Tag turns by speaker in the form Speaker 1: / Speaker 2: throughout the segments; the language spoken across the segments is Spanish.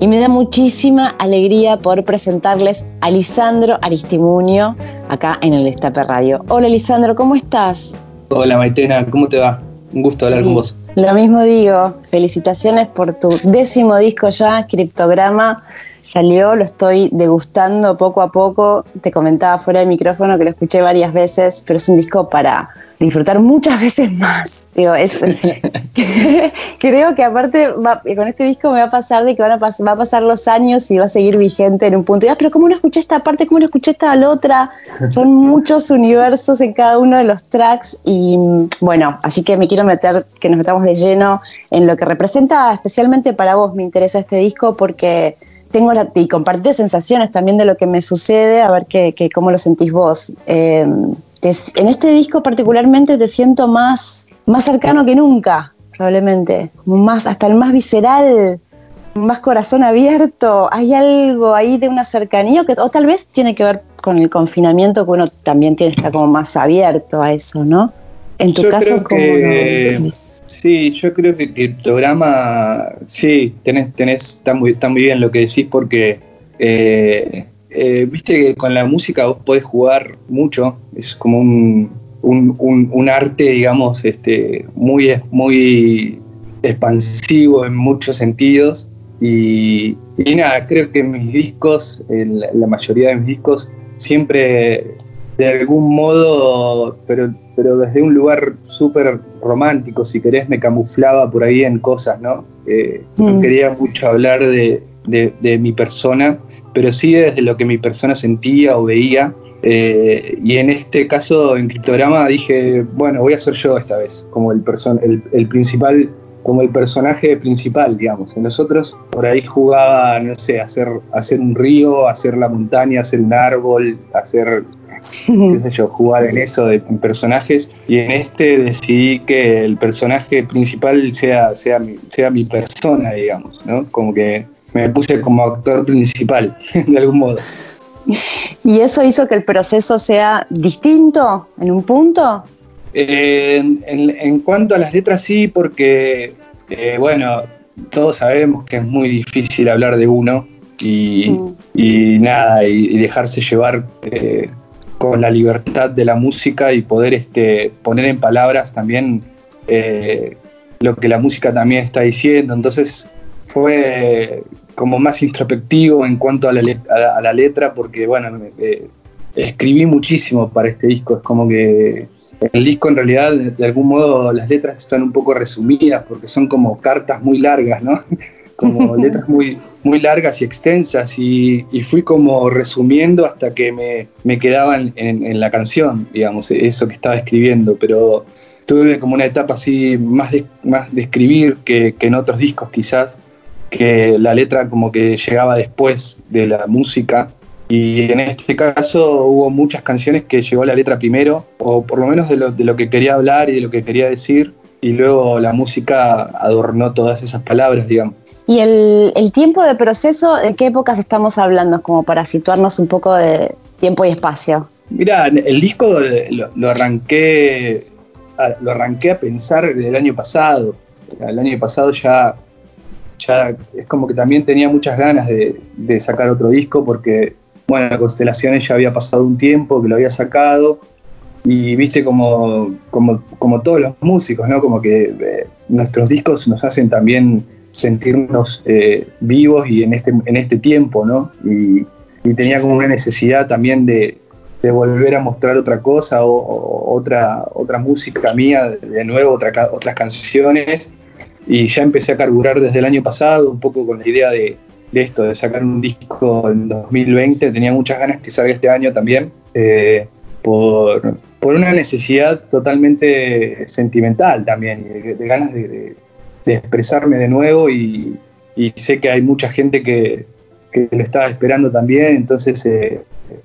Speaker 1: y me da muchísima alegría poder presentarles a Lisandro Aristimuño acá en el Destape Radio. Hola Lisandro, ¿cómo estás?
Speaker 2: Hola Maitena, ¿cómo te va? Un gusto hablar con vos.
Speaker 1: Lo mismo digo, felicitaciones por tu décimo disco ya, Criptograma. Salió, lo estoy degustando poco a poco. Te comentaba fuera de micrófono que lo escuché varias veces, pero es un disco para disfrutar muchas veces más. Digo, es, creo que aparte con este disco me va a pasar de que van a va a pasar los años y va a seguir vigente en un punto. Y, ah, pero ¿cómo no escuché esta parte? ¿Cómo no escuché esta la otra? Son muchos universos en cada uno de los tracks y bueno, así que me quiero meter, que nos metamos de lleno en lo que representa especialmente para vos. Me interesa este disco porque tengo la, y compartir sensaciones también de lo que me sucede, a ver qué, cómo lo sentís vos. Eh, en este disco particularmente te siento más, más cercano que nunca, probablemente, más, hasta el más visceral, más corazón abierto. Hay algo ahí de una cercanía que, o tal vez tiene que ver con el confinamiento que uno también tiene que estar como más abierto a eso, ¿no?
Speaker 2: En tu caso, ¿cómo Sí, yo creo que el programa, sí, tenés, tenés, está muy, está muy bien lo que decís porque eh, eh, viste que con la música vos podés jugar mucho, es como un, un, arte, digamos, este, muy, muy expansivo en muchos sentidos. Y, nada, creo que mis discos, la mayoría de mis discos, siempre de algún modo, pero, pero desde un lugar súper romántico, si querés, me camuflaba por ahí en cosas, ¿no? Eh, no mm. quería mucho hablar de, de, mi persona, pero sí desde lo que mi persona sentía o veía. Eh, y en este caso, en Criptograma, dije, bueno, voy a ser yo esta vez, como el, el, el principal, como el personaje principal, digamos. En los otros, por ahí jugaba, no sé, hacer, hacer un río, hacer la montaña, hacer un árbol, hacer qué sé yo, jugar en eso de personajes y en este decidí que el personaje principal sea, sea, mi, sea mi persona, digamos, ¿no? Como que me puse como actor principal, de algún modo.
Speaker 1: ¿Y eso hizo que el proceso sea distinto en un punto?
Speaker 2: Eh, en, cuanto a las letras, sí, porque, eh, bueno, todos sabemos que es muy difícil hablar de uno y, mm. nada, y, dejarse llevar eh, con la libertad de la música y poder este, poner en palabras también lo que la música también está diciendo. Entonces fue como más introspectivo en cuanto a la, letra, porque bueno, eh, escribí muchísimo para este disco, es como que el disco en realidad de, algún modo las letras están un poco resumidas porque son como cartas muy largas, ¿no? Como letras muy, muy largas y extensas y, fui como resumiendo hasta que me, me quedaba en, la canción, digamos, eso que estaba escribiendo, pero tuve como una etapa así más de, más de escribir que, que en otros discos quizás que la letra como que llegaba después de la música y en este caso hubo muchas canciones que llegó la letra primero, o por lo menos de lo, de lo que quería hablar y de lo que quería decir, y luego la música adornó todas esas palabras, digamos.
Speaker 1: ¿Y el, el tiempo de proceso, de qué épocas estamos hablando, como para situarnos un poco de tiempo y espacio?
Speaker 2: Mira, el disco lo, arranqué, lo arranqué a pensar el año pasado. El año pasado ya ya es como que también tenía muchas ganas de, sacar otro disco porque, bueno, Constelaciones ya había pasado un tiempo que lo había sacado y viste como, como, como todos los músicos, ¿no? Como que eh, nuestros discos nos hacen también sentirnos eh, vivos y en este, en este tiempo, ¿no? Y, tenía como una necesidad también de, volver a mostrar otra cosa o, otra, otra música mía, de nuevo, otra, otras canciones y ya empecé a carburar desde el año pasado, un poco con la idea de, esto, de sacar un disco en 2020. Tenía muchas ganas que salga este año también, eh, por, una necesidad totalmente sentimental también, de, ganas de, expresarme de nuevo y, sé que hay mucha gente que, lo estaba esperando también, entonces eh,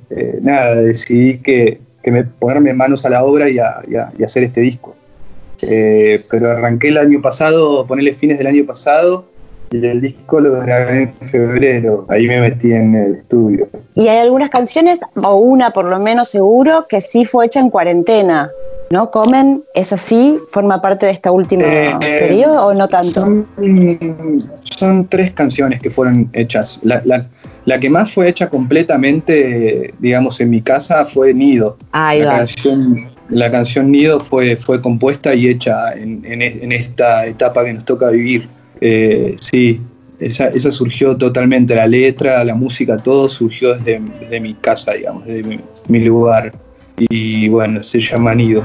Speaker 2: eh, nada, decidí que, me, ponerme manos a la obra y hacer este disco. Eh, pero arranqué el año pasado, ponerle fines del año pasado, y el disco lo grabé en febrero, ahí me metí en el estudio.
Speaker 1: Y hay algunas canciones, o una por lo menos seguro, que sí fue hecha en cuarentena. ¿No? ¿Comen? ¿Es así? ¿Forma parte de este último
Speaker 2: Eh,
Speaker 1: periodo o no tanto?
Speaker 2: Son, son tres canciones que fueron hechas. La, la- la que más fue hecha completamente, digamos, en mi casa fue Nido.
Speaker 1: Ahí
Speaker 2: la,
Speaker 1: va.
Speaker 2: canción, la canción Nido fue, fue compuesta y hecha en, en en esta etapa que nos toca vivir. Eh, sí, esa, esa surgió totalmente. La letra, la música, todo surgió desde, desde mi casa, digamos, desde mi, mi lugar. Y bueno, se llama Nido.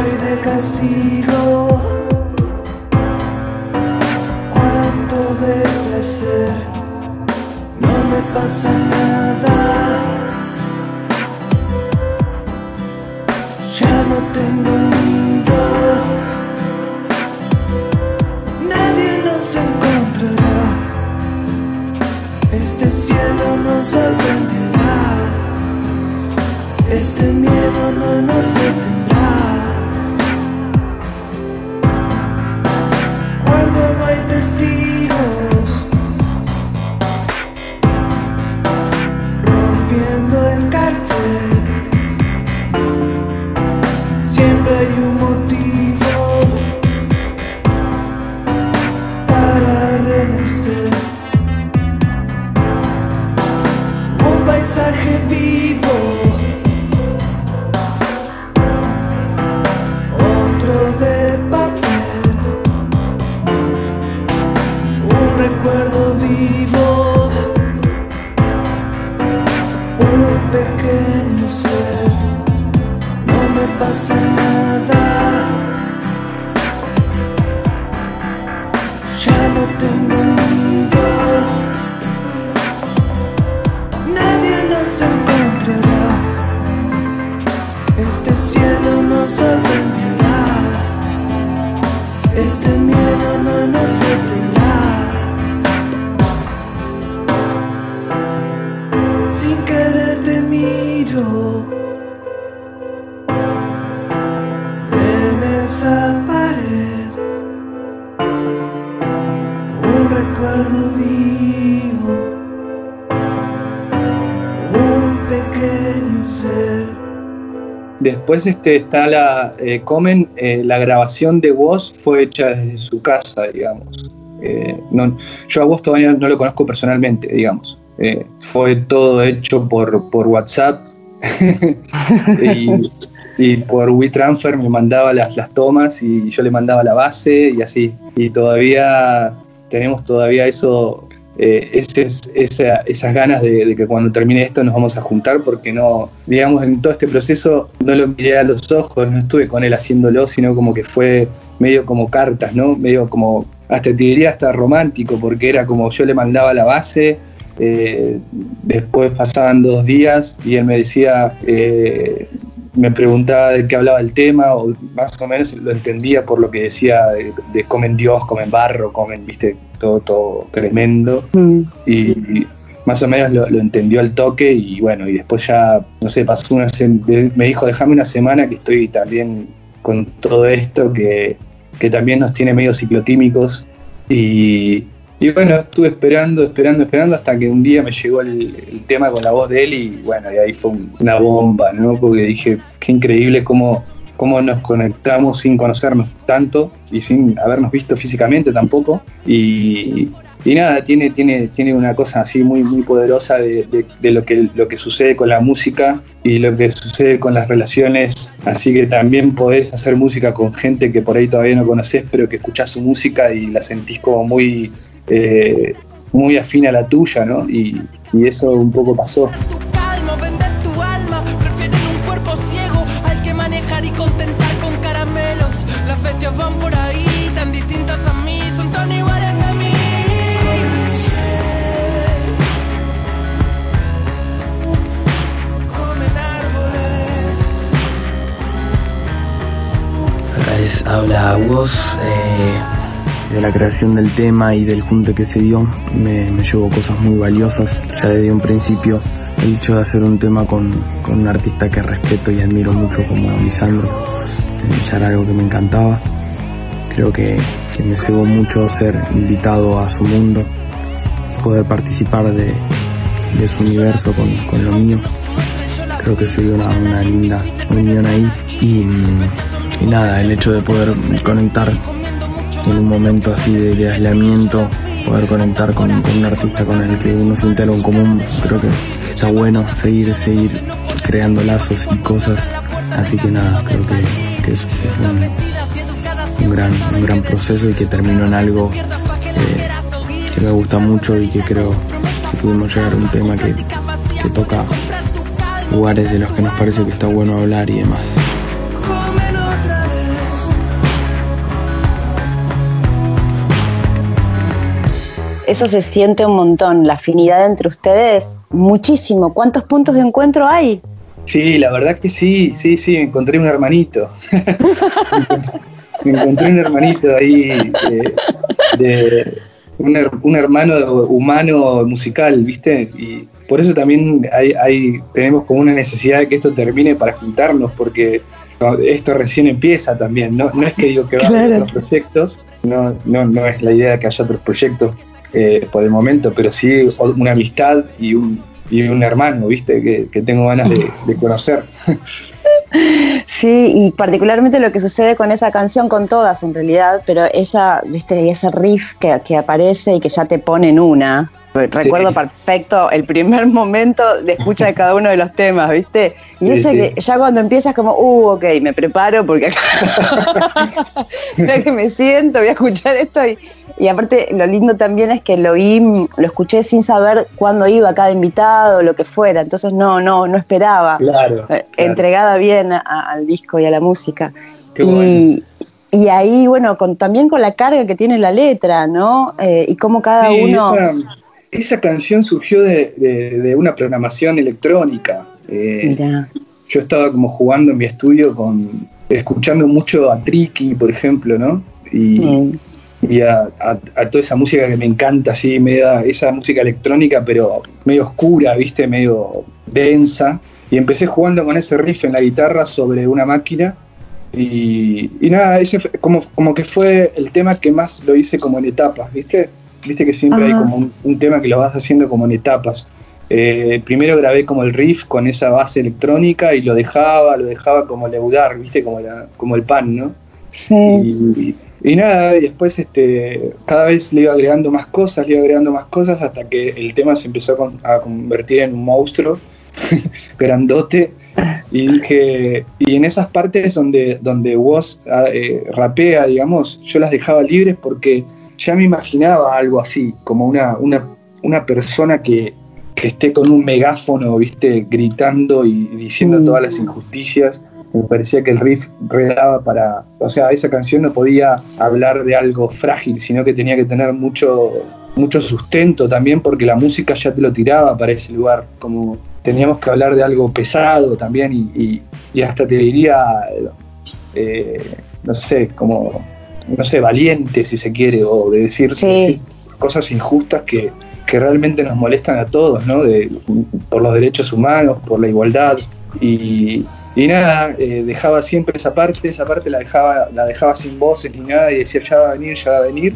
Speaker 3: Hay de castigo. Cuánto de placer, no me pasa nada. Ya no tengo nido, nadie nos encontrará. Este cielo nos sorprenderá, este miedo no nos detendrá.
Speaker 2: Después este, está la eh, Comen, eh, la grabación de voz fue hecha desde su casa, digamos. Eh, yo a vos todavía no lo conozco personalmente, digamos. Fue todo hecho por, por WhatsApp y, y por WeTransfer me mandaba las, las tomas y yo le mandaba la base y así. Y todavía tenemos todavía eso, eh, esas ganas de, de que cuando termine esto nos vamos a juntar porque no, digamos, en todo este proceso no lo miré a los ojos, no estuve con él haciéndolo, sino como que fue medio como cartas, ¿no? Medio como, hasta te diría hasta romántico, porque era como yo le mandaba la base, eh, después pasaban dos días y él me decía, eh, me preguntaba de qué hablaba el tema, o más o menos lo entendía por lo que decía de, de comen Dios, comen barro, comen, viste, todo, todo tremendo.
Speaker 1: Mm.
Speaker 2: Y, y más o menos lo, lo entendió al toque y bueno, y después ya, no sé, pasó una se- de- me dijo, déjame una semana que estoy también con todo esto que, que también nos tiene medio ciclotímicos. Y, y bueno, estuve esperando, esperando, esperando hasta que un día me llegó el, tema con la voz de él y bueno, y ahí fue un- una bomba, ¿no? Porque dije, qué increíble cómo, cómo nos conectamos sin conocernos tanto y sin habernos visto físicamente tampoco. Y, y nada, tiene, tiene, tiene una cosa así muy, muy poderosa de, de- de lo, que, lo que sucede con la música y lo que sucede con las relaciones. Así que también podés hacer música con gente que por ahí todavía no conoces, pero que escuchás su música y la sentís como muy, eh, muy afín a la tuya, ¿no? Y, y eso un poco pasó.
Speaker 4: tu calma, vender tu alma. Prefieren un cuerpo ciego al que manejar y contentar con caramelos. Las bestias van por ahí, tan distintas a mí, son tan iguales a mí.
Speaker 3: Comen árboles.
Speaker 5: Acá les habla Agos. eh, de la creación del tema y del junte que se dio, me, me llevó cosas muy valiosas. Ya desde un principio, el hecho de hacer un tema con, con un artista que respeto y admiro mucho como Lisandro, eh, ya era algo que me encantaba. Creo que, me cegó mucho ser invitado a su mundo y poder participar de, de su universo con, con lo mío. Creo que se dio una, una linda unión ahí y nada, el hecho de poder conectar en un momento así de, aislamiento, poder conectar con, un artista con el que uno siente algo en común, creo que está bueno seguir, seguir creando lazos y cosas. Así que nada, creo que, es, un, gran, un gran proceso y que terminó en algo eh, que me gusta mucho y que creo que pudimos llegar a un tema que toca lugares de los que nos parece que está bueno hablar y demás.
Speaker 1: Eso se siente un montón, la afinidad entre ustedes, muchísimo. ¿Cuántos puntos de encuentro hay?
Speaker 2: Sí, la verdad que sí, sí, sí, me encontré un hermanito. me encontré un hermanito ahí eh, de un, her- un hermano humano musical, ¿viste? Y por eso también hay, hay- tenemos como una necesidad de que esto termine para juntarnos, porque esto recién empieza también. No, no es que digo que va a haber
Speaker 1: Claro.
Speaker 2: otros proyectos, no, no, no es la idea que haya otros proyectos eh, por el momento, pero sí una amistad y un, y un hermano, ¿viste? Que, que tengo ganas de, de conocer.
Speaker 1: Sí, y particularmente lo que sucede con esa canción, con todas en realidad, pero esa, viste, ese riff que, que aparece y que ya te pone en una. Recuerdo
Speaker 2: Sí.
Speaker 1: perfecto el primer momento de escucha de cada uno de los temas, ¿viste? Y
Speaker 2: Sí,
Speaker 1: ese
Speaker 2: sí.
Speaker 1: que ya cuando empiezas como, uh, ok, me preparo porque acá que me siento, voy a escuchar esto y, y aparte lo lindo también es que lo oí, lo escuché sin saber cuándo iba cada invitado, lo que fuera, entonces no, no, no esperaba.
Speaker 2: Claro.
Speaker 1: Eh, entregada bien a- al disco y a la música.
Speaker 2: Qué
Speaker 1: y, y ahí, bueno, con, también con la carga que tiene la letra, ¿no? Eh, y cómo cada
Speaker 2: Sí,
Speaker 1: uno...
Speaker 2: esa, esa canción surgió de, de- de una programación electrónica. Eh,
Speaker 1: Mira,
Speaker 2: yo estaba como jugando en mi estudio con escuchando mucho a Tricky, por ejemplo, ¿no? Y,
Speaker 1: mm,
Speaker 2: y a, a- a toda esa música que me encanta, así, media, esa música electrónica, pero medio oscura, ¿viste? Medio densa. Y empecé jugando con ese riff en la guitarra sobre una máquina. Y, y nada, ese fue- como, como que fue el tema que más lo hice como en etapas, ¿viste? Viste que siempre hay
Speaker 1: Ajá.
Speaker 2: como un, un tema que lo vas haciendo como en etapas. Eh, primero grabé como el riff con esa base electrónica y lo dejaba, lo dejaba como leudar, ¿viste? Como, la- como el pan, ¿no?
Speaker 1: sí,
Speaker 2: Y, y nada, y después este, cada vez le iba agregando más cosas, le iba agregando más cosas hasta que el tema se empezó a convertir en un monstruo grandote. Y dije, y en esas partes donde, donde Woz ah, eh, rapea, digamos, yo las dejaba libres porque ya me imaginaba algo así, como una, una, una persona que, que esté con un megáfono, viste, gritando y diciendo
Speaker 1: Mm.
Speaker 2: todas las injusticias me parecía que el riff redaba para, o sea, esa canción no podía hablar de algo frágil, sino que tenía que tener mucho, mucho sustento también, porque la música ya te lo tiraba para ese lugar, como teníamos que hablar de algo pesado también y, y- y hasta te diría, eh, no sé, como, no sé, valiente si se quiere, o de decir,
Speaker 1: Sí.
Speaker 2: decir cosas injustas que, que realmente nos molestan a todos, ¿no? De- por los derechos humanos, por la igualdad. Y, y nada, eh, dejaba siempre esa parte, esa parte la dejaba, la dejaba sin voces ni nada y decía, ya va a venir, ya va a venir.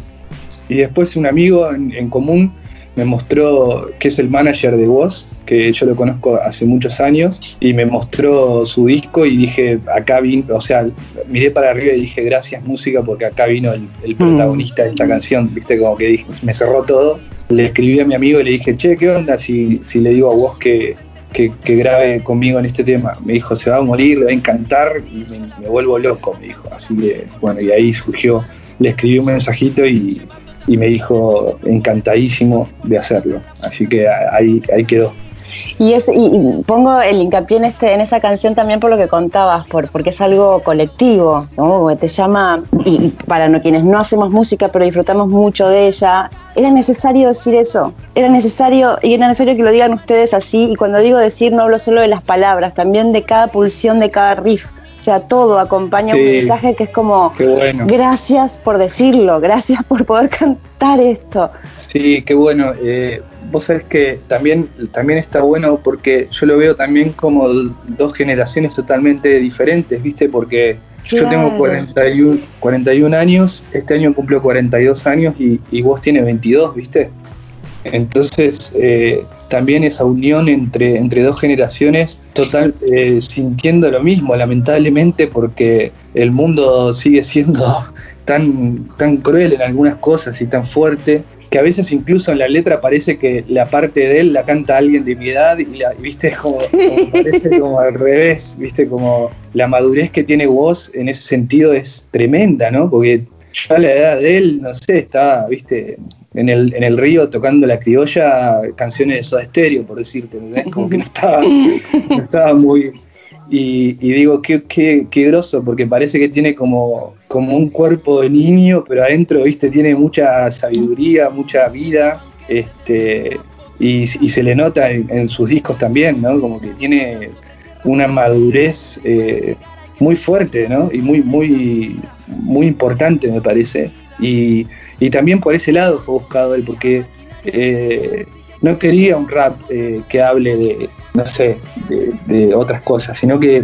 Speaker 2: Y después un amigo en, en común me mostró que es el manager de Woz, que yo lo conozco hace muchos años, y me mostró su disco y dije, acá vino, o sea, miré para arriba y dije, gracias música, porque acá vino el, el protagonista de esta canción, viste, como que dije, me cerró todo. Le escribí a mi amigo y le dije, che, ¿qué onda si, si le digo a que, que, que grabe conmigo en este tema? Me dijo, se va a morir, le va a encantar y me, me vuelvo loco, me dijo. Así que, bueno, y ahí surgió, le escribí un mensajito y, y me dijo encantadísimo de hacerlo. Así que ahí, ahí quedó.
Speaker 1: Y, es, y, pongo el hincapié en, este, en esa canción también por lo que contabas, por, porque es algo colectivo, ¿no? Te llama, y y para no, quienes no hacemos música pero disfrutamos mucho de ella, era necesario decir eso, era necesario, y era necesario que lo digan ustedes así, y cuando digo decir no hablo solo de las palabras, también de cada pulsión de cada riff. Sea, todo acompaña un mensaje que es como,
Speaker 2: bueno.
Speaker 1: gracias por decirlo, gracias por poder cantar esto.
Speaker 2: Sí, qué bueno. Eh, vos sabés que también, también está bueno porque yo lo veo también como dos generaciones totalmente diferentes, ¿viste? Porque yo tengo
Speaker 1: Claro.
Speaker 2: 41, 41 años, este año cumplo 42 años y, y vos tienes 22, ¿viste? Entonces, eh, también esa unión entre, entre dos generaciones, total, eh, sintiendo lo mismo, lamentablemente, porque el mundo sigue siendo tan, tan cruel en algunas cosas y tan fuerte, que a veces incluso en la letra parece que la parte de él la canta alguien de mi edad y la, y viste como, como parece como al revés, viste como la madurez que tiene vos en ese sentido es tremenda, ¿no? Porque yo a la edad de él, no sé, estaba, viste, en el, en el río tocando la criolla canciones de Soda Stereo, por decirte, ¿entendés? Como que no estaba, no estaba muy... Y, y digo, qué, qué, qué groso, porque parece que tiene como, como un cuerpo de niño, pero adentro, viste, tiene mucha sabiduría, mucha vida, este, y, y se le nota en, en sus discos también, ¿no? Como que tiene una madurez eh, muy fuerte, ¿no? Y muy, muy, muy importante, me parece. Y, y también por ese lado fue buscado él, porque eh, no quería un rap eh, que hable de, no sé, de, otras cosas, sino que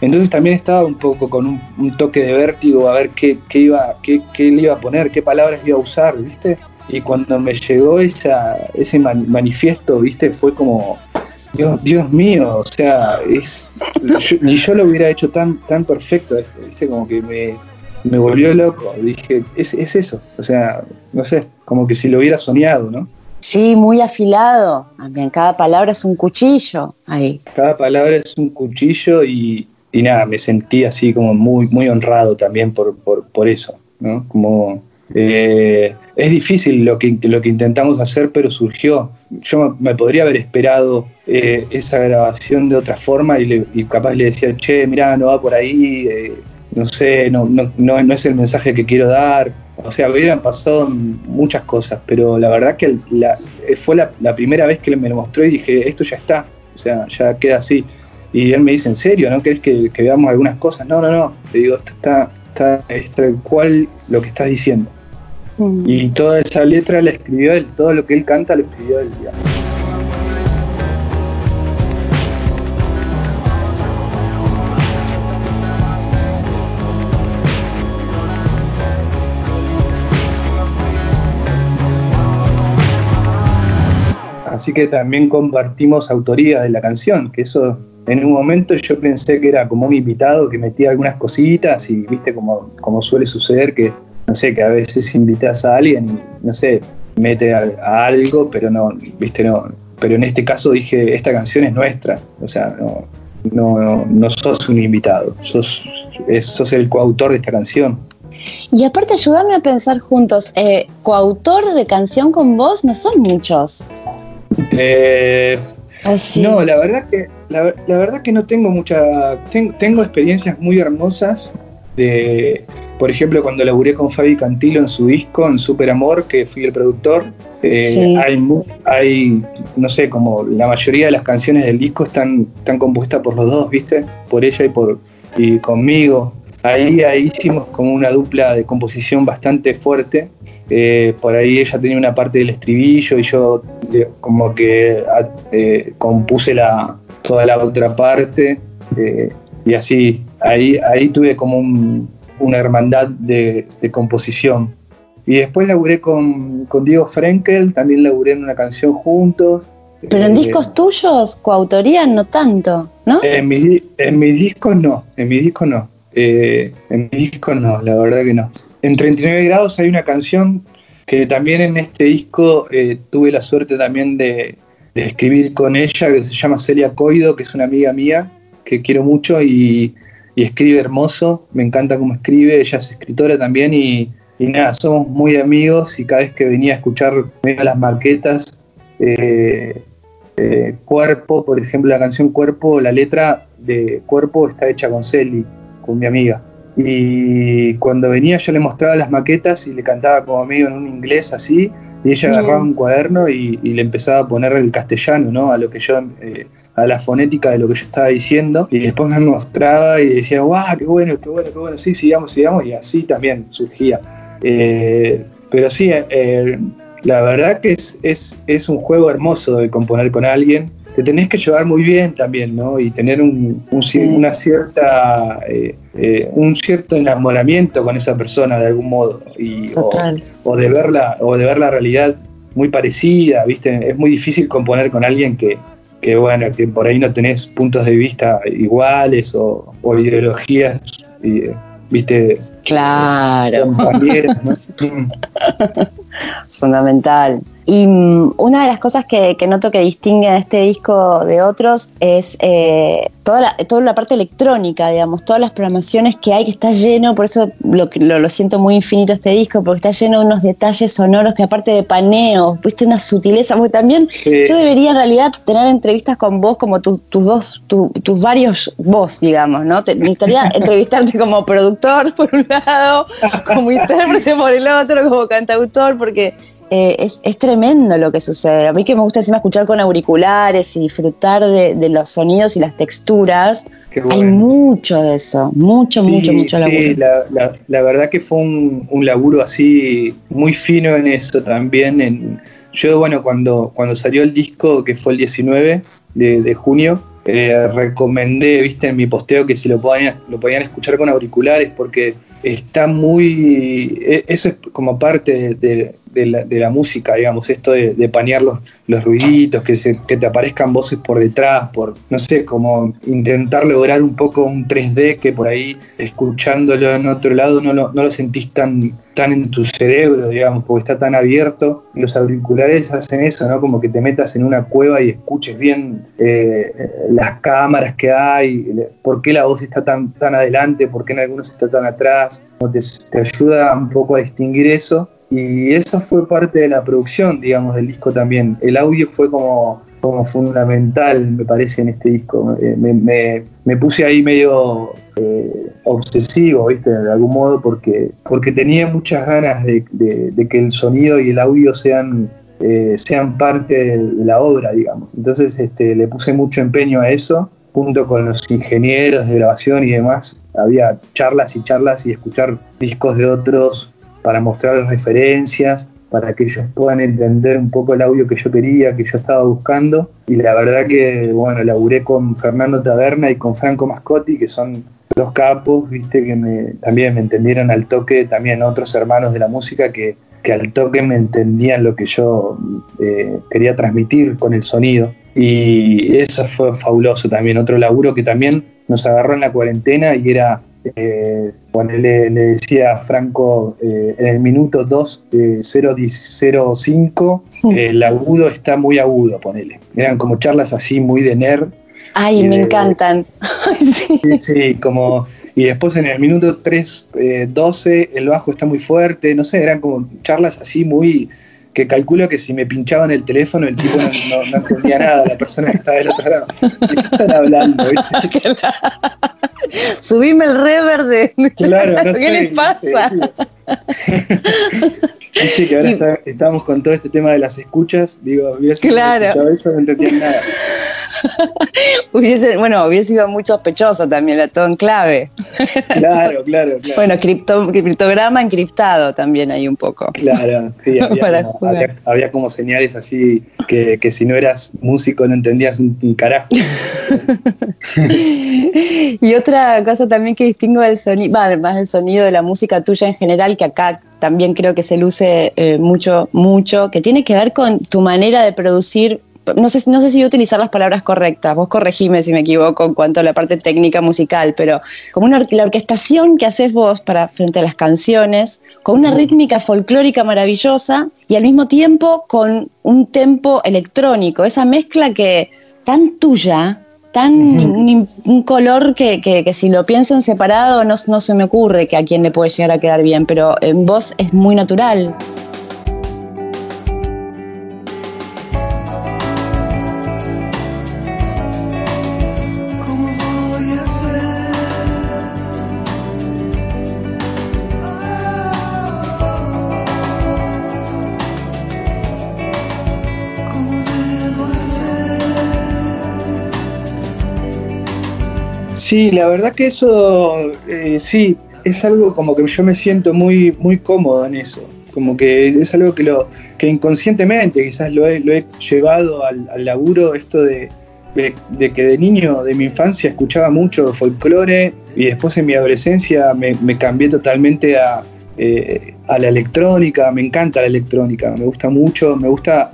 Speaker 2: entonces también estaba un poco con un, toque de vértigo a ver qué, qué iba, qué, qué le iba a poner, qué palabras iba a usar, ¿viste? Y cuando me llegó esa, ese man- manifiesto, ¿viste? Fue como, Dios, Dios mío, o sea, es, yo lo hubiera hecho tan, tan perfecto esto, ¿viste? Como que me, me volvió loco. Dije, es, es eso, o sea, no sé, como que si lo hubiera soñado, ¿no?
Speaker 1: Sí, muy afilado. También cada palabra es un cuchillo ahí.
Speaker 2: Cada palabra es un cuchillo y, y nada, me sentí así como muy, muy honrado también por, por, por eso, ¿no? Como eh, es difícil lo que, lo que intentamos hacer, pero surgió. Yo me podría haber esperado eh, esa grabación de otra forma y, le- y capaz le decía, che, mirá, no va por ahí, eh, no sé, no, no, no, no es el mensaje que quiero dar. O sea, hubieran pasado muchas cosas, pero la verdad que la- fue la, la primera vez que me lo mostró y dije, esto ya está, o sea, ya queda así. Y él me dice, ¿en serio? ¿No querés que, que veamos algunas cosas? No, no, no. Le digo, esto está, está, es tal cual lo que estás diciendo.
Speaker 1: Mm.
Speaker 2: Y toda esa letra la escribió él, todo lo que él canta lo escribió él. digamos. Así que también compartimos autoría de la canción, que eso en un momento yo pensé que era como un invitado que metía algunas cositas y viste como, como suele suceder que, no sé, que a veces invitas a alguien y, no sé, mete a, algo, pero no, viste, no. Pero en este caso dije, esta canción es nuestra, o sea, no, no, no, no sos un invitado, sos, sos el coautor de esta canción.
Speaker 1: Y aparte, ayúdame a pensar juntos. eh, coautor de canción con vos no son muchos.
Speaker 2: Eh,
Speaker 1: ¿O sí?
Speaker 2: No, la verdad que la, la verdad que no tengo mucha ten- tengo experiencias muy hermosas de por ejemplo cuando laburé con Fabi Cantilo en su disco en Super Amor que fui el productor eh,
Speaker 1: Sí.
Speaker 2: hay hay no sé como la mayoría de las canciones del disco están están compuestas por los dos viste por ella y por y conmigo ahí ahí hicimos como una dupla de composición bastante fuerte eh, por ahí ella tenía una parte del estribillo y yo eh, como que a- eh, compuse la, toda la otra parte y así, ahí, ahí tuve como un- una hermandad de, de composición. Y después laburé con, con Diego Frenkel, también laburé en una canción juntos.
Speaker 1: Pero en discos tuyos, coautoría, no tanto, ¿no?
Speaker 2: en di- en mis discos no, en mis discos no. Eh, en mis discos no, la verdad que no. En 39 grados hay una canción que también en este disco eh, tuve la suerte también de, escribir con ella, que se llama Celia Coido, que es una amiga mía, que quiero mucho y, escribe hermoso, me encanta cómo escribe, ella es escritora también y, nada, somos muy amigos y cada vez que venía a escuchar las marquetas, eh, Cuerpo, por ejemplo, la canción Cuerpo, la letra de Cuerpo está hecha con Celi, con mi amiga. Y cuando venía yo le mostraba las maquetas y le cantaba como amigo en un inglés así, y ella agarraba un cuaderno y, y le empezaba a poner el castellano, ¿no? A lo que yo, eh, a la fonética de lo que yo estaba diciendo, y después me mostraba y decía, guau, qué bueno, qué bueno, qué bueno, sí, sigamos, sigamos, y así también surgía. Eh, pero sí, eh, la verdad que es, es, es un juego hermoso de componer con alguien. Te tenés que llevar muy bien también, ¿no? Y tener un, una cierta, eh, eh, un cierto enamoramiento con esa persona de algún modo. Y, o,
Speaker 1: Total.
Speaker 2: o de verla, o de ver la realidad muy parecida, ¿viste? Es muy difícil componer con alguien que, que bueno, que por ahí no tenés puntos de vista iguales o, o ideologías, ¿viste?
Speaker 1: Claro.
Speaker 2: compañeras, ¿no? Mm.
Speaker 1: Fundamental. Y mm, una de las cosas que, que noto que distingue a este disco de otros es eh, toda, la, toda la parte electrónica, digamos, todas las programaciones que hay, que está lleno, por eso lo, lo, lo siento muy infinito este disco, porque está lleno de unos detalles sonoros que aparte de paneos, viste, una sutileza, porque también
Speaker 2: Sí.
Speaker 1: yo debería en realidad tener entrevistas con vos como tu- tus dos, tu- tus varios vos, digamos, ¿no? Te, necesitaría entrevistarte como productor por un lado, como intérprete por el otro, como cantautor, porque eh, es, es tremendo lo que sucede. A mí que me gusta encima escuchar con auriculares y disfrutar de, de los sonidos y las texturas. Hay mucho de eso, mucho,
Speaker 2: Sí,
Speaker 1: mucho, mucho laburo.
Speaker 2: sí, la, la- la verdad que fue un, un laburo así muy fino en eso también. En, yo, bueno, cuando, cuando salió el disco, que fue el 19 de, de junio, eh, recomendé, viste, en mi posteo que si lo podían, lo podían escuchar con auriculares porque está muy... e- Eso es como parte de, de- de la, música, digamos, esto de, de panear los, los ruiditos, que, se, que te aparezcan voces por detrás, por, no sé, como intentar lograr un poco un 3D que por ahí escuchándolo en otro lado no lo, no lo sentís tan, tan en tu cerebro, digamos, porque está tan abierto. Los auriculares hacen eso, ¿no? Como que te metas en una cueva y escuches bien eh, las cámaras que hay, por qué la voz está tan, tan adelante, por qué en algunos está tan atrás. Te, te ayuda un poco a distinguir eso. Y eso fue parte de la producción, digamos, del disco también. El audio fue como, como fundamental, me parece, en este disco. Eh, Me, me- puse ahí medio eh, obsesivo, ¿viste? De algún modo, porque, porque tenía muchas ganas de, de- de que el sonido y el audio sean, eh, sean parte de, de la obra, digamos. Entonces este, le puse mucho empeño a eso, junto con los ingenieros de grabación y demás. Había charlas y charlas y escuchar discos de otros para mostrar referencias, para que ellos puedan entender un poco el audio que yo quería, que yo estaba buscando. Y la verdad que, bueno, laburé con Fernando Taberna y con Franco Mascotti, que son dos capos, viste, que también me entendieron al toque, también otros hermanos de la música que, que al toque me entendían lo que yo eh, quería transmitir con el sonido. Y eso fue fabuloso también. Otro laburo que también nos agarró en la cuarentena y era eh, ponele- le, decía a Franco eh, en el minuto 2, eh, 0.05, eh, el agudo está muy agudo, ponele. Eran como charlas así muy de nerd.
Speaker 1: Ay, me encantan. Sí.
Speaker 2: Sí, como. Y después en el minuto 3.12 el bajo está muy fuerte, no sé, eran como charlas así muy. Que calculo que si me pinchaban el teléfono el tipo no, no- no entendía nada, la persona que estaba del otro lado. ¿De qué están hablando? ¿viste?
Speaker 1: Subime el rever de.
Speaker 2: Claro, no
Speaker 1: ¿Qué
Speaker 2: sé,
Speaker 1: les pasa?
Speaker 2: ¿viste? Que ahora
Speaker 1: Y-
Speaker 2: está- estamos con todo este tema de las escuchas, digo,
Speaker 1: Claro.
Speaker 2: eso no entendían nada.
Speaker 1: Hubiese, bueno, hubiese sido muy sospechoso también, era todo en clave.
Speaker 2: Claro, claro, claro.
Speaker 1: Bueno, cripto- criptograma encriptado también hay un poco.
Speaker 2: Claro, sí, había, como,
Speaker 1: jugar.
Speaker 2: había- había como señales así que, que si no eras músico no entendías un, un carajo.
Speaker 1: y otra cosa también que distingo del sonido, además del sonido de la música tuya en general, que acá también creo que se luce eh, mucho, mucho, que tiene que ver con tu manera de producir. No sé, no sé si voy a utilizar las palabras correctas, vos corregime si me equivoco en cuanto a la parte técnica musical, pero como una, la orquestación que haces vos para frente a las canciones, con una rítmica folclórica maravillosa y al mismo tiempo con un tempo electrónico, esa mezcla que tan tuya, tan un, color que, que- que si lo pienso en separado no, no se me ocurre que a quién le puede llegar a quedar bien, pero en voz es muy natural.
Speaker 2: Sí, la verdad que eso, eh, sí, es algo como que yo me siento muy, muy cómodo en eso. Como que es algo que, lo, que inconscientemente quizás lo he, lo he llevado al, laburo, esto de, de, de que de niño, de mi infancia, escuchaba mucho folclore y después en mi adolescencia me, me cambié totalmente a, eh, a la electrónica, me encanta la electrónica, me gusta mucho, me gusta,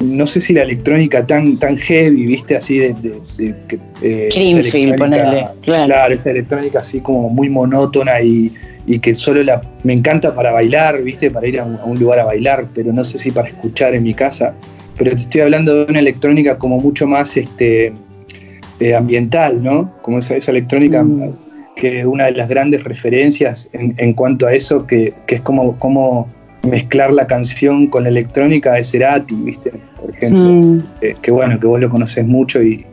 Speaker 2: no sé si la electrónica tan, tan heavy, viste, así de... de, de eh,
Speaker 1: ponele, claro.
Speaker 2: Claro, esa electrónica así como muy monótona y, y que solo la... Me encanta para bailar, viste, para ir a un, a un lugar a bailar, pero no sé si para escuchar en mi casa. Pero te estoy hablando de una electrónica como mucho más este, eh, ambiental, ¿no? Como esa, esa electrónica
Speaker 1: Mm.
Speaker 2: que una de las grandes referencias en, en cuanto a eso, que, que es como, como mezclar la canción con la electrónica de Cerati, ¿viste? Por ejemplo eh, que bueno, que vos lo conoces mucho y,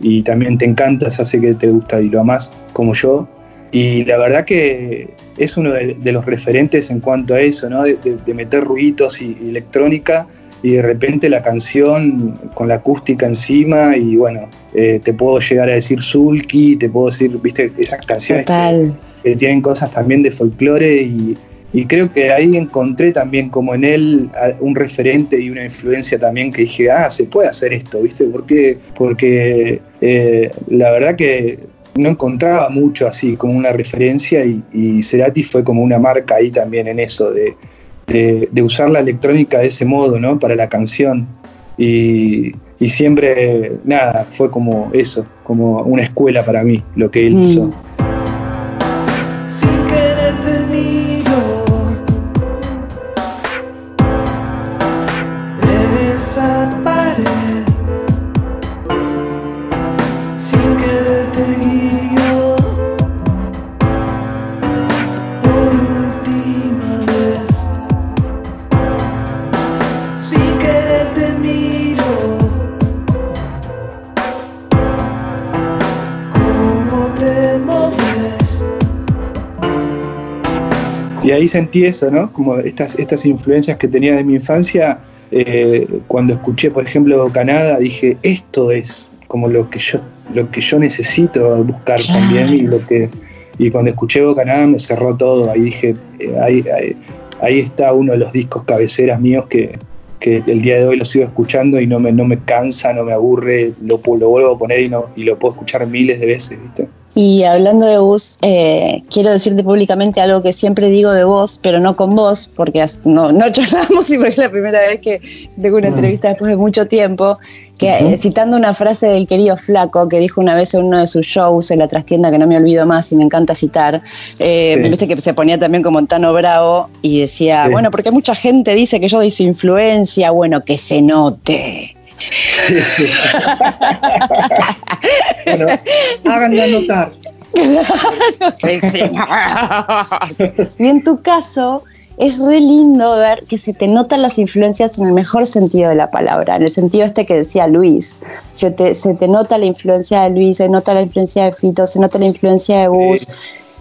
Speaker 2: y también te encanta, se hace que te gusta y lo amás como yo. Y la verdad que es uno de, de los referentes en cuanto a eso, ¿no? De, de- de meter ruiditos y, y electrónica y de repente la canción con la acústica encima y bueno, eh, te puedo llegar a decir Zulki, te puedo decir, viste, esas canciones que- que tienen cosas también de folclore y, y creo que ahí encontré también como en él un referente y una influencia también que dije, ah, se puede hacer esto, ¿viste? ¿Por qué? Porque eh, la verdad que no encontraba mucho así como una referencia y, y Cerati fue como una marca ahí también en eso, de, de- de usar la electrónica de ese modo, ¿no? Para la canción. Y, y siempre, nada, fue como eso, como una escuela para mí, lo que él
Speaker 1: Mm.
Speaker 2: hizo. Ahí sentí eso, ¿no? Como estas, estas influencias que tenía de mi infancia. eh, cuando escuché, por ejemplo, Canadá, dije, esto es como lo que yo, lo que yo necesito buscar
Speaker 1: Claro.
Speaker 2: también. Y lo que y cuando escuché Bocanada me cerró todo. Ahí dije, eh, ahí, ahí, ahí está uno de los discos cabeceras míos que, que el día de hoy lo sigo escuchando y no me, no me cansa, no me aburre, lo, lo vuelvo a poner y, no, y lo puedo escuchar miles de veces, ¿viste?
Speaker 1: Y hablando de Gus, eh, quiero decirte públicamente algo que siempre digo de vos, pero no con vos, porque no, no charlamos y porque es la primera vez que tengo una
Speaker 2: Mm.
Speaker 1: entrevista después de mucho tiempo, que eh, citando una frase del querido Flaco que dijo una vez en uno de sus shows en la trastienda que no me olvido más y me encanta citar, eh,
Speaker 2: Sí.
Speaker 1: viste que se ponía también como Tano Bravo y decía,
Speaker 2: Sí.
Speaker 1: bueno, porque mucha gente dice que yo doy su influencia, bueno, que se note.
Speaker 2: Bueno, háganla notar.
Speaker 1: y en tu caso, es re lindo ver que se te notan las influencias en el mejor sentido de la palabra, en el sentido este que decía Luis. Se te, se te nota la influencia de Luis, se nota la influencia de Fito, se nota la influencia de Gus,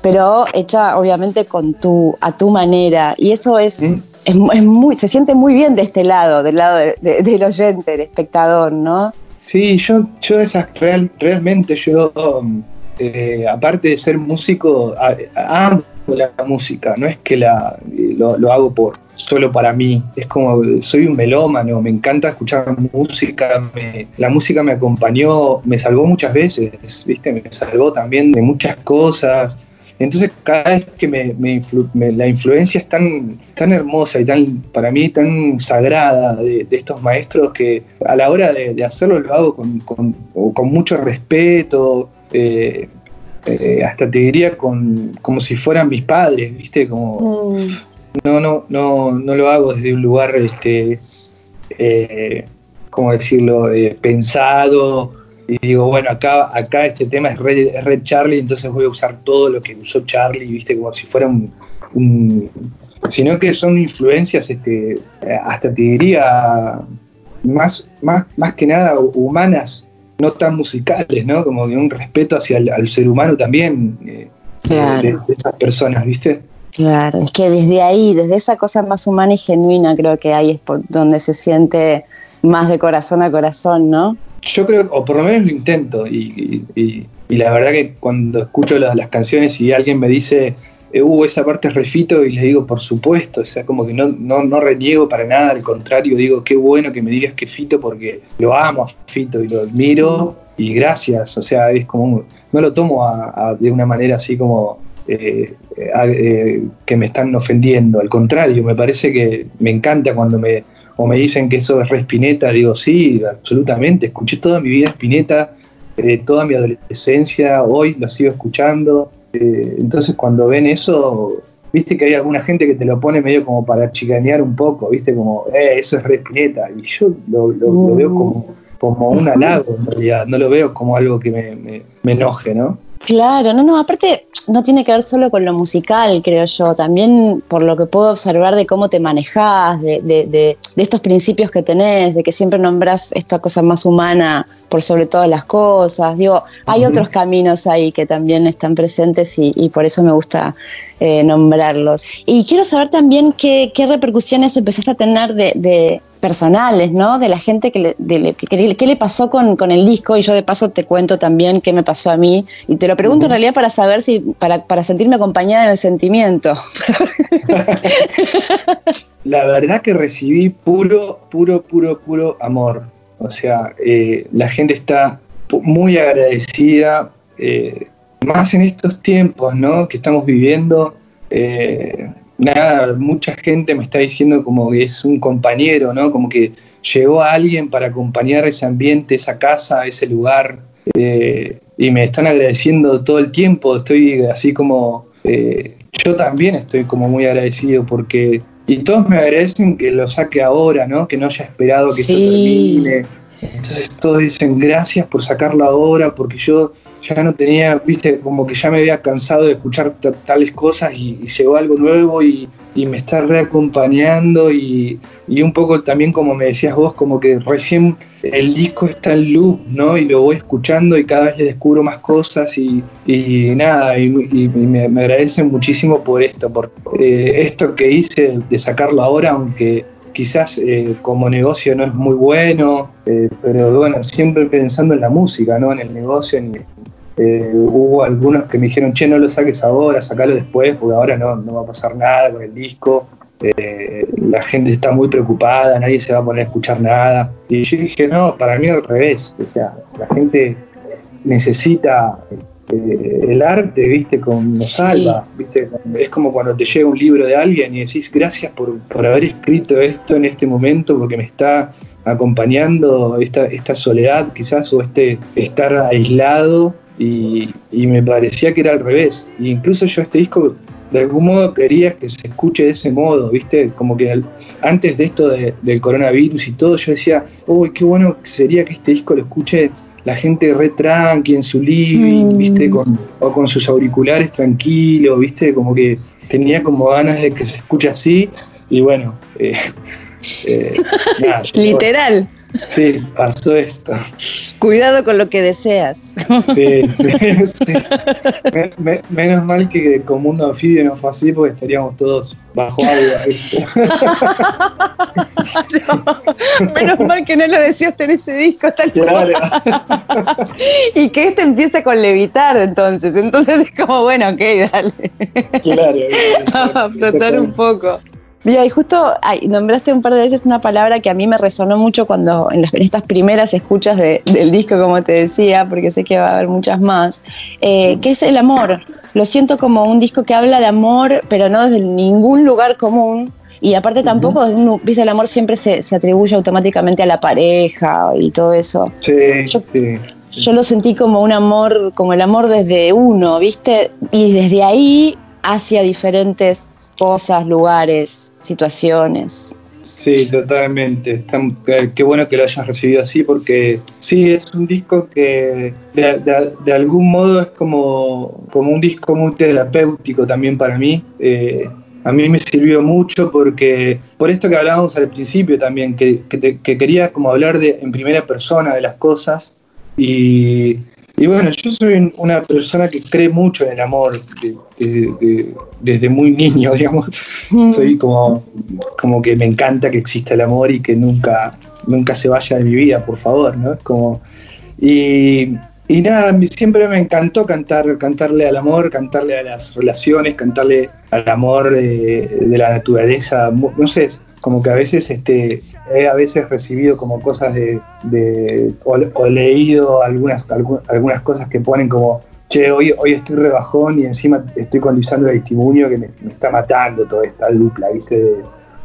Speaker 1: pero hecha obviamente con tu, a tu manera. Y eso es, es, es muy, se siente muy bien de este lado, del lado de- de- del oyente, del espectador, ¿no?
Speaker 2: Sí, yo, yo esas real, realmente yo, um, eh, aparte de ser músico, amo la música, no es que la, lo, lo hago por solo para mí, es como, soy un melómano, me encanta escuchar música, me- la música me acompañó, me salvó muchas veces, ¿viste? Me salvó también de muchas cosas. Entonces cada vez que me, me influ- me- la influencia es tan, tan hermosa y tan, para mí tan sagrada de, de estos maestros que a la hora de, de hacerlo lo hago con, con- con mucho respeto, eh, eh, hasta te diría con, como si fueran mis padres, ¿viste? Como, no, no, no, no lo hago desde un lugar, este, eh, ¿cómo decirlo?, pensado. Y digo, bueno, acá, acá este tema es Red, es Red Charlie, entonces voy a usar todo lo que usó Charlie, ¿viste? Como si fuera un. un- sino que son influencias, este, hasta te diría, más, más, más que nada humanas, no tan musicales, ¿no? Como de un respeto hacia el al ser humano también, eh,
Speaker 1: Claro.
Speaker 2: de, de esas personas, ¿viste?
Speaker 1: Claro, es que desde ahí, desde esa cosa más humana y genuina, creo que ahí es por donde se siente más de corazón a corazón, ¿no?
Speaker 2: Yo creo, o por lo menos lo intento, y, y- la verdad que cuando escucho las, canciones y alguien me dice, eh, uh, esa parte es refito, y le digo, por supuesto, o sea, como que no, no, no reniego para nada, al contrario, digo, qué bueno que me digas que Fito porque lo amo a Fito y lo admiro, y gracias, o sea, es como, no lo tomo a- de una manera así como eh, eh, que me están ofendiendo, al contrario, me parece que me encanta cuando me, o me dicen que eso es re Spinetta, digo, sí, absolutamente, escuché toda mi vida Spinetta, eh, toda mi adolescencia, hoy lo sigo escuchando, eh, entonces cuando ven eso, viste que hay alguna gente que te lo pone medio como para chicanear un poco, viste como, eh, eso es re Spinetta, y yo lo, veo como, como un halago en realidad, no lo veo como algo que me- me enoje, ¿no?
Speaker 1: Claro, no, no, aparte no tiene que ver solo con lo musical, creo yo, también por lo que puedo observar de cómo te manejás, de, de- de- de estos principios que tenés, de que siempre nombrás esta cosa más humana por sobre todas las cosas. Digo, hay otros caminos ahí que también están presentes y, y por eso me gusta eh, nombrarlos. Y quiero saber también qué, qué repercusiones empezaste a tener de, de personales, ¿no? De la gente que le, de le- que- que- qué le pasó con, con el disco y yo de paso te cuento también qué me pasó a mí y te lo pregunto en realidad para saber si, para, para sentirme acompañada en el sentimiento.
Speaker 2: La verdad que recibí puro, puro, puro, puro amor. O sea, eh, la gente está muy agradecida, eh, más en estos tiempos, ¿no? Que estamos viviendo. eh, nada, mucha gente me está diciendo como que es un compañero, ¿no? Como que llegó a alguien para acompañar ese ambiente, esa casa, ese lugar. eh, y me están agradeciendo todo el tiempo. Estoy así como. eh, yo también estoy como muy agradecido porque. Y todos me agradecen que lo saque ahora, ¿no? Que no haya esperado que esto
Speaker 1: Sí.
Speaker 2: termine. Entonces todos dicen gracias por sacarlo ahora, porque yo ya no tenía, viste, como que ya me había cansado de escuchar ta- tales cosas y, llegó algo nuevo y, y me está reacompañando y, y un poco también como me decías vos, como que recién el disco está en loop, ¿no? Y lo voy escuchando y cada vez le descubro más cosas y, y nada, y, y me, me agradecen muchísimo por esto, por eh, esto que hice de sacarlo ahora, aunque quizás eh, como negocio no es muy bueno, eh, pero bueno, siempre pensando en la música, ¿no? En el negocio. en- eh, hubo algunos que me dijeron, che, no lo saques ahora, sacalo después, porque ahora no, no va a pasar nada con el disco. Eh, la gente está muy preocupada, nadie se va a poner a escuchar nada. Y yo dije, no, para mí al revés. O sea, la gente necesita eh, el arte, viste, con nos
Speaker 1: Sí.
Speaker 2: salva, viste, es como cuando te llega un libro de alguien y decís gracias por, por haber escrito esto en este momento porque me está acompañando esta, esta soledad quizás o este estar aislado y, y me parecía que era al revés. Y incluso yo este disco de algún modo quería que se escuche de ese modo, ¿viste? Como que al- antes de esto de- del coronavirus y todo, yo decía, uy, qué bueno sería que este disco lo escuche la gente re tranqui en su living,
Speaker 1: Mm.
Speaker 2: ¿viste? Con, o con sus auriculares tranquilos, ¿viste? Como que tenía como ganas de que se escuche así y bueno, eh, eh, nada,
Speaker 1: Literal,
Speaker 2: Sí, pasó esto.
Speaker 1: cuidado con lo que deseas.
Speaker 2: Sí, sí, sí. Me- me- menos mal que con Mundo Anfibio no fue así porque estaríamos todos bajo agua. ¿viste?
Speaker 1: Menos mal que no lo deseaste en ese disco tal cual.
Speaker 2: Claro.
Speaker 1: Y que este empiece con levitar entonces. Entonces es como, bueno, ok, dale.
Speaker 2: Claro.
Speaker 1: a flotar un poco. Mira, y justo ay, nombraste un par de veces una palabra que a mí me resonó mucho cuando en, las, en estas primeras escuchas de- del disco, como te decía, porque sé que va a haber muchas más, eh, que es el amor. Lo siento como un disco que habla de amor, pero no desde ningún lugar común. Y aparte tampoco, viste, el amor siempre se, se atribuye automáticamente a la pareja y todo eso.
Speaker 2: Sí,
Speaker 1: Yo-
Speaker 2: sí.
Speaker 1: Yo lo sentí como un amor, como el amor desde uno, ¿viste? Y desde ahí hacia diferentes cosas, lugares, situaciones.
Speaker 2: Sí, totalmente. Eh, qué bueno que lo hayas recibido así porque sí, es un disco que de, algún modo es como, como un disco muy terapéutico también para mí. Eh, a mí me sirvió mucho porque, por esto que hablábamos al principio también, que, que te- que quería como hablar de, en primera persona de las cosas. Y, y bueno, yo soy una persona que cree mucho en el amor de- de- de- desde muy niño, digamos soy como, como que me encanta que exista el amor y que nunca, nunca se vaya de mi vida, por favor, ¿no? Es como, y, y nada, siempre me encantó cantar, cantarle al amor, cantarle a las relaciones, cantarle al amor de, la naturaleza. No sé, como que a veces este, he a veces recibido como cosas de, de- o, o leído algunas, algu- algunas cosas que ponen como, che, hoy, hoy estoy rebajón y encima estoy con Lisandro Aristimuño que me, me está matando toda esta dupla, ¿viste?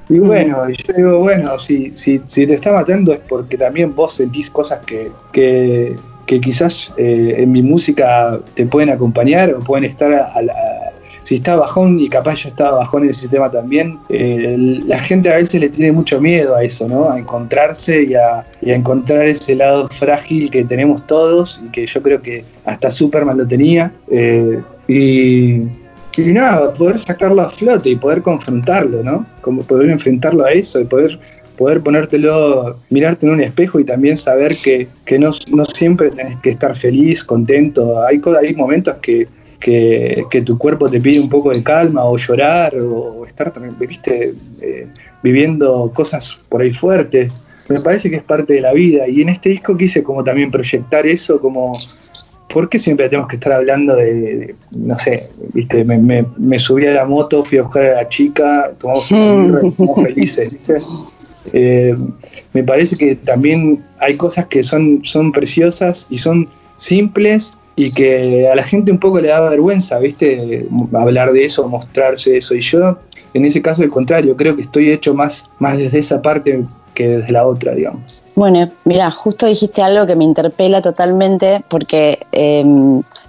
Speaker 2: Y
Speaker 1: Mm.
Speaker 2: bueno, yo digo, bueno, si, si, si te está matando es porque también vos sentís cosas que, que, que quizás eh, en mi música te pueden acompañar o pueden estar a, a la- si está bajón y capaz yo estaba bajón en ese tema también, eh, la gente a veces le tiene mucho miedo a eso, ¿no? A encontrarse y a, y encontrar ese lado frágil que tenemos todos y que yo creo que hasta Superman lo tenía. eh, y, y nada, poder sacarlo a flote y poder confrontarlo, ¿no? Como poder enfrentarlo a eso y poder, poder ponértelo, mirarte en un espejo y también saber que, que no, no siempre tenés que estar feliz, contento. Hay, hay momentos que, que, que tu cuerpo te pide un poco de calma o llorar o estar, también, viste, eh, viviendo cosas por ahí fuertes. Me parece que es parte de la vida y en este disco quise como también proyectar eso como ¿por qué siempre tenemos que estar hablando de, de- no sé, viste, me, me- me subí a la moto, fui a buscar a la chica, tomamos
Speaker 1: Mm.
Speaker 2: y fuimos felices, ¿viste? Eh, me parece que también hay cosas que son, son preciosas y son simples y que a la gente un poco le da vergüenza, ¿viste? Hablar de eso, mostrarse eso. Y yo, en ese caso, al contrario, creo que estoy hecho más, más desde esa parte que desde la otra, digamos.
Speaker 1: Bueno, mira, justo dijiste algo que me interpela totalmente porque, eh,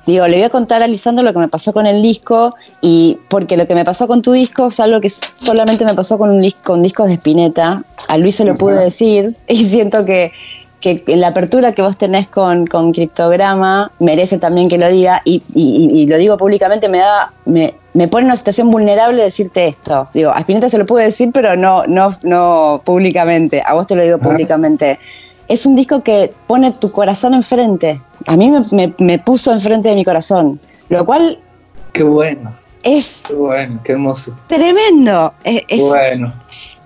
Speaker 1: digo, le voy a contar a Lisandro lo que me pasó con el disco y porque lo que me pasó con tu disco es algo que solamente me pasó con, un dis- con discos de Spinetta. A Luis se lo pude decir y siento que, que la apertura que vos tenés con, con Criptograma merece también que lo diga y, y- y lo digo públicamente, me da... Me, me pone en una situación vulnerable decirte esto. Digo, a Spinetta se lo pude decir, pero no, no, no públicamente. A vos te lo digo públicamente. Es un disco que pone tu corazón enfrente. A mí me, me- me puso enfrente de mi corazón. Lo cual
Speaker 2: Qué bueno,
Speaker 1: es
Speaker 2: qué bueno, qué hermoso.
Speaker 1: tremendo. Es-
Speaker 2: bueno.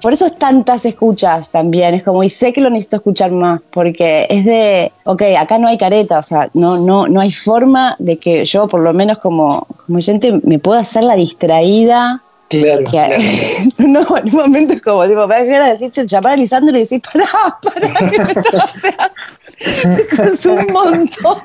Speaker 1: Por eso es tantas escuchas también. Es como, y sé que lo necesito escuchar más, porque es de, ok, acá no hay careta, o sea, no, no, no hay forma de que yo, por lo menos como, como oyente, me pueda hacer la distraída.
Speaker 2: Claro,
Speaker 1: Que,
Speaker 2: claro.
Speaker 1: no, en un momento es como, tipo, me da ganas de llamar a Lisandro y decir, pará, pará, que me- o sea, es un montón.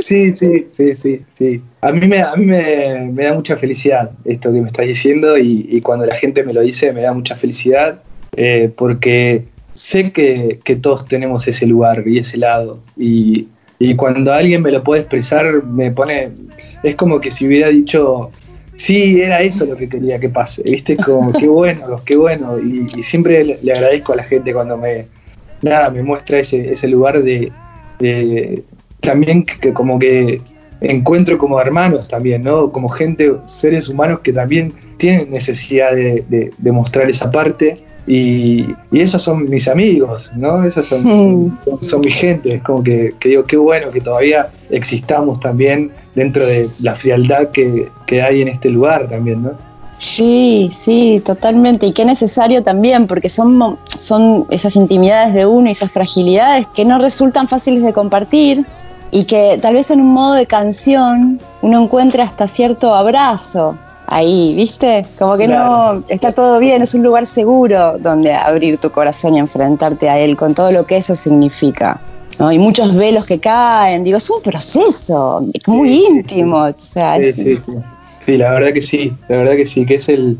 Speaker 2: Sí, sí, sí, sí, sí. A mí me, a mí me, me da mucha felicidad esto que me estás diciendo y, y cuando la gente me lo dice me da mucha felicidad eh, porque sé que, que todos tenemos ese lugar y ese lado y, y cuando alguien me lo puede expresar me pone, es como que si hubiera dicho, sí, era eso lo que quería que pase, viste, como qué bueno, qué bueno y, siempre le agradezco a la gente cuando me, nada, me muestra ese, ese lugar de, de- también que, como que encuentro como hermanos también, ¿no? Como gente, seres humanos que también tienen necesidad de, de- de mostrar esa parte y, y esos son mis amigos, ¿no? Esos son, son, son mi gente, es como que, que digo, qué bueno que todavía existamos también dentro de la frialdad que, que hay en este lugar también, ¿no?
Speaker 1: Sí, sí, totalmente. Y qué necesario también, porque son, son esas intimidades de uno y esas fragilidades que no resultan fáciles de compartir y que tal vez en un modo de canción uno encuentre hasta cierto abrazo ahí, ¿viste? Como que
Speaker 2: Claro.
Speaker 1: no, está todo bien, es un lugar seguro donde abrir tu corazón y enfrentarte a él con todo lo que eso significa. ¿no? Y muchos velos que caen, digo, es un proceso muy
Speaker 2: Sí, sí, sí.
Speaker 1: íntimo. O sea,
Speaker 2: Sí,
Speaker 1: es-
Speaker 2: sí, la verdad que sí, la verdad que sí, que es el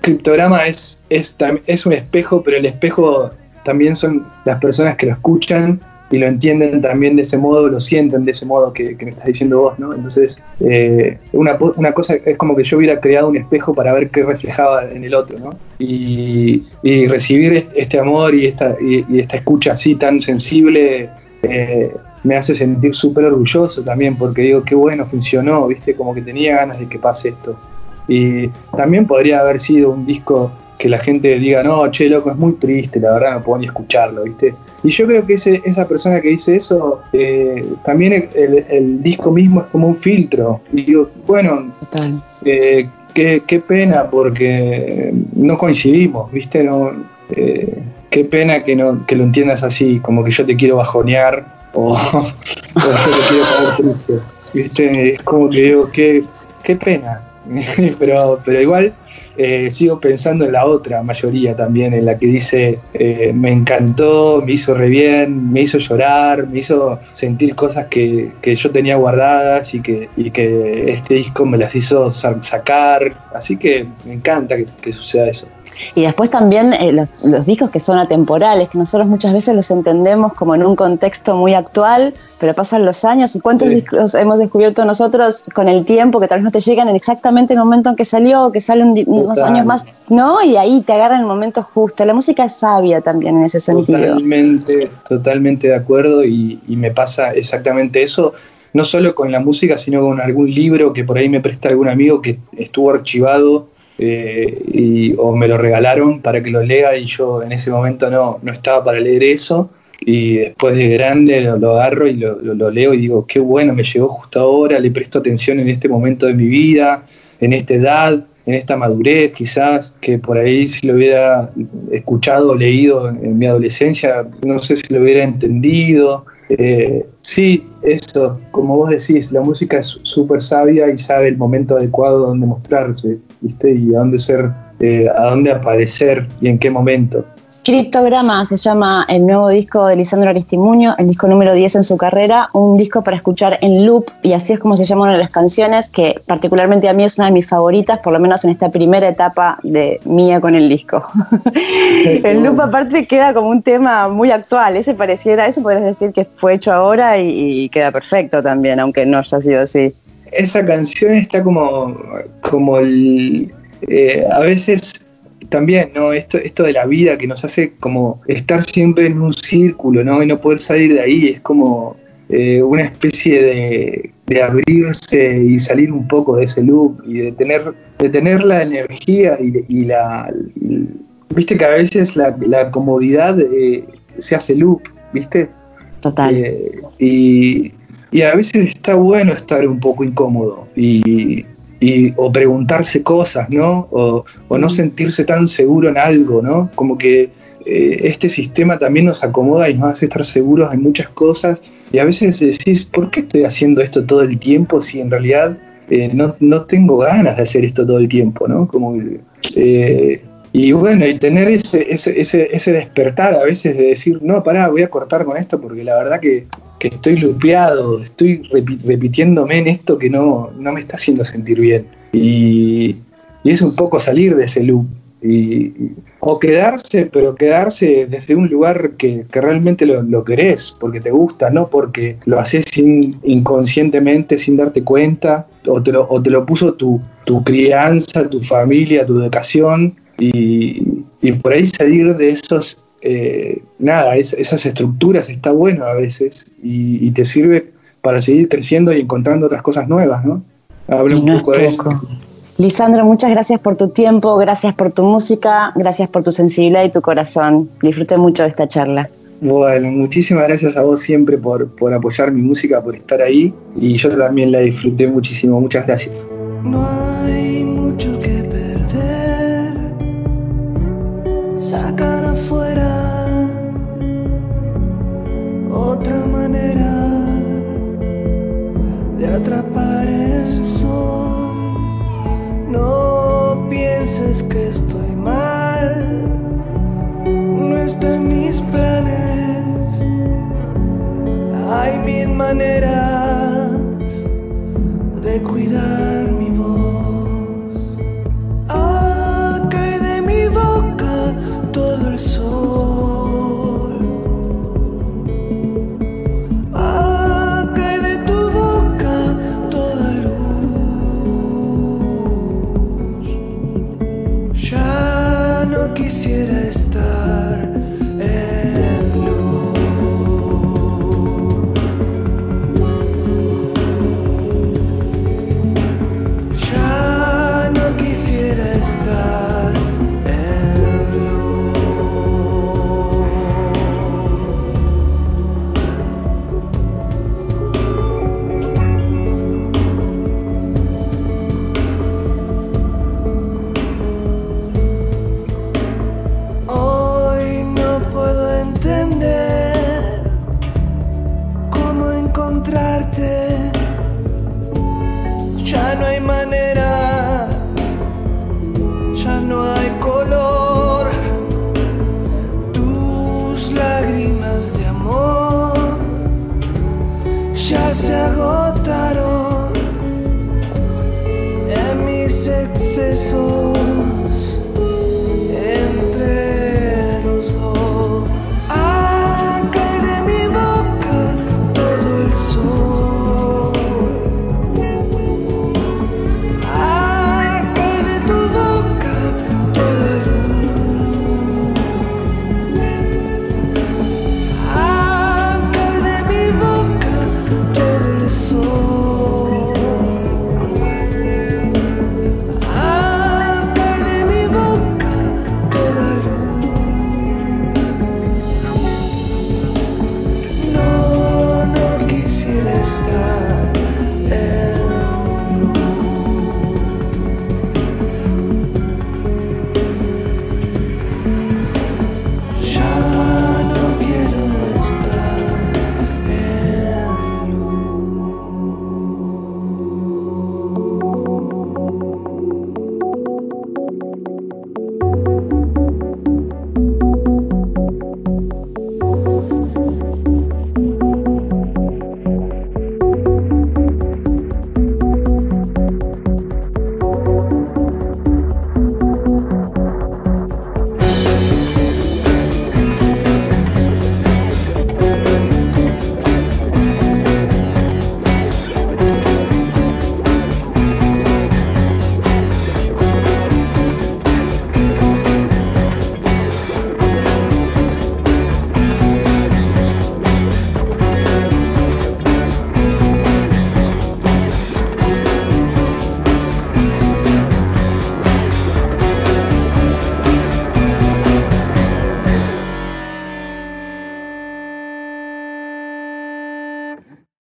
Speaker 2: criptograma es, es, es un espejo, pero el espejo también son las personas que lo escuchan y lo entienden también de ese modo, lo sienten de ese modo que, me estás diciendo vos, ¿no? Entonces, eh, una, una cosa es como que yo hubiera creado un espejo para ver qué reflejaba en el otro, ¿no? Y, y recibir est- este amor y esta, y, y esta escucha así tan sensible eh, me hace sentir súper orgulloso también, porque digo, qué bueno, funcionó, ¿viste? Como que tenía ganas de que pase esto. Y también podría haber sido un disco que la gente diga, no, che, loco, es muy triste, la verdad no puedo ni escucharlo, ¿viste? Y yo creo que ese, esa persona que dice eso, eh, también el, el- el disco mismo es como un filtro. Y digo, bueno,
Speaker 1: total.
Speaker 2: eh, qué, qué pena porque no coincidimos, ¿viste? No, eh, qué pena que, no, que lo entiendas así, como que yo te quiero bajonear o, o yo le quiero pagar triste. ¿Viste? Es como que digo, qué, qué pena. pero, pero igual eh, sigo pensando en la otra mayoría también, en la que dice, eh, me encantó, me hizo re bien, me hizo llorar, me hizo sentir cosas que, que yo tenía guardadas y que, y que este disco me las hizo sa- sacar. Así que me encanta que suceda eso.
Speaker 1: Y después también eh, los, los discos que son atemporales, que nosotros muchas veces los entendemos como en un contexto muy actual, pero pasan los años y cuántos
Speaker 2: Sí.
Speaker 1: discos hemos descubierto nosotros con el tiempo que tal vez no te llegan en exactamente el momento en que salió, que salen di- unos años más, ¿no? Y ahí te agarran el momento justo. La música es sabia también en ese sentido.
Speaker 2: Totalmente, totalmente de acuerdo y, y me pasa exactamente eso, no solo con la música, sino con algún libro que por ahí me presta algún amigo que estuvo archivado eh, y- o me lo regalaron para que lo lea y yo en ese momento no, no estaba para leer eso y después de grande lo, agarro y lo, lo- lo leo y digo, qué bueno, me llegó justo ahora, le presto atención en este momento de mi vida, en esta edad, en esta madurez quizás, que por ahí si lo hubiera escuchado o leído en mi adolescencia, no sé si lo hubiera entendido. Eh, sí, eso, como vos decís, la música es súper sabia y sabe el momento adecuado donde mostrarse, ¿viste? Y a dónde ser, eh, a dónde aparecer y en qué momento.
Speaker 1: Criptograma se llama el nuevo disco de Lisandro Aristimuño, el disco número 10 en su carrera, un disco para escuchar en loop, y así es como se llama una de las canciones, que particularmente a mí es una de mis favoritas, por lo menos en esta primera etapa de mía con el disco. el loop aparte queda como un tema muy actual, ese pareciera, eso podrías decir que fue hecho ahora y, y queda perfecto también, aunque no haya sido así.
Speaker 2: Esa canción está como, como el, eh, a veces también, ¿no? Esto, esto de la vida que nos hace como estar siempre en un círculo, ¿no? Y no poder salir de ahí, es como eh, una especie de, de abrirse y salir un poco de ese loop y de tener, de tener la energía y, y la... y- Viste que a veces la, la comodidad eh, se hace loop, ¿viste?
Speaker 1: Total.
Speaker 2: Eh, y, y a veces está bueno estar un poco incómodo y, y- o preguntarse cosas, ¿no? O, o no sentirse tan seguro en algo, ¿no? Como que eh, este sistema también nos acomoda y nos hace estar seguros en muchas cosas y a veces decís, ¿por qué estoy haciendo esto todo el tiempo si en realidad eh, no, no tengo ganas de hacer esto todo el tiempo, ¿no? Como eh, y bueno, y tener ese, ese, ese, ese despertar a veces de decir, no, pará, voy a cortar con esto porque la verdad que, que estoy lupeado, estoy repi- repitiéndome en esto que no, no me está haciendo sentir bien. Y, y es un poco salir de ese loop. Y, o quedarse, pero quedarse desde un lugar que, que realmente lo, lo querés, porque te gusta, no porque lo haces sin, inconscientemente, sin darte cuenta, o te lo, o te lo puso tu, tu crianza, tu familia, tu educación, y, y por ahí salir de esos, eh, nada, es- esas estructuras está bueno a veces, y, y te sirve para seguir creciendo y encontrando otras cosas nuevas, ¿no? Habla
Speaker 1: Y
Speaker 2: un
Speaker 1: no
Speaker 2: poco
Speaker 1: es
Speaker 2: de eso.
Speaker 1: Lisandro, muchas gracias por tu tiempo, gracias por tu música, gracias por tu sensibilidad y tu corazón. Disfruté mucho de esta charla.
Speaker 2: Bueno, muchísimas gracias a vos siempre por, por apoyar mi música, por estar ahí y yo también la disfruté muchísimo. Muchas gracias.
Speaker 3: No hay mucho que perder. Sacar de atrapar el sol. No pienses que estoy mal. No está mis planes. Hay mil maneras de cuidar quisiera estar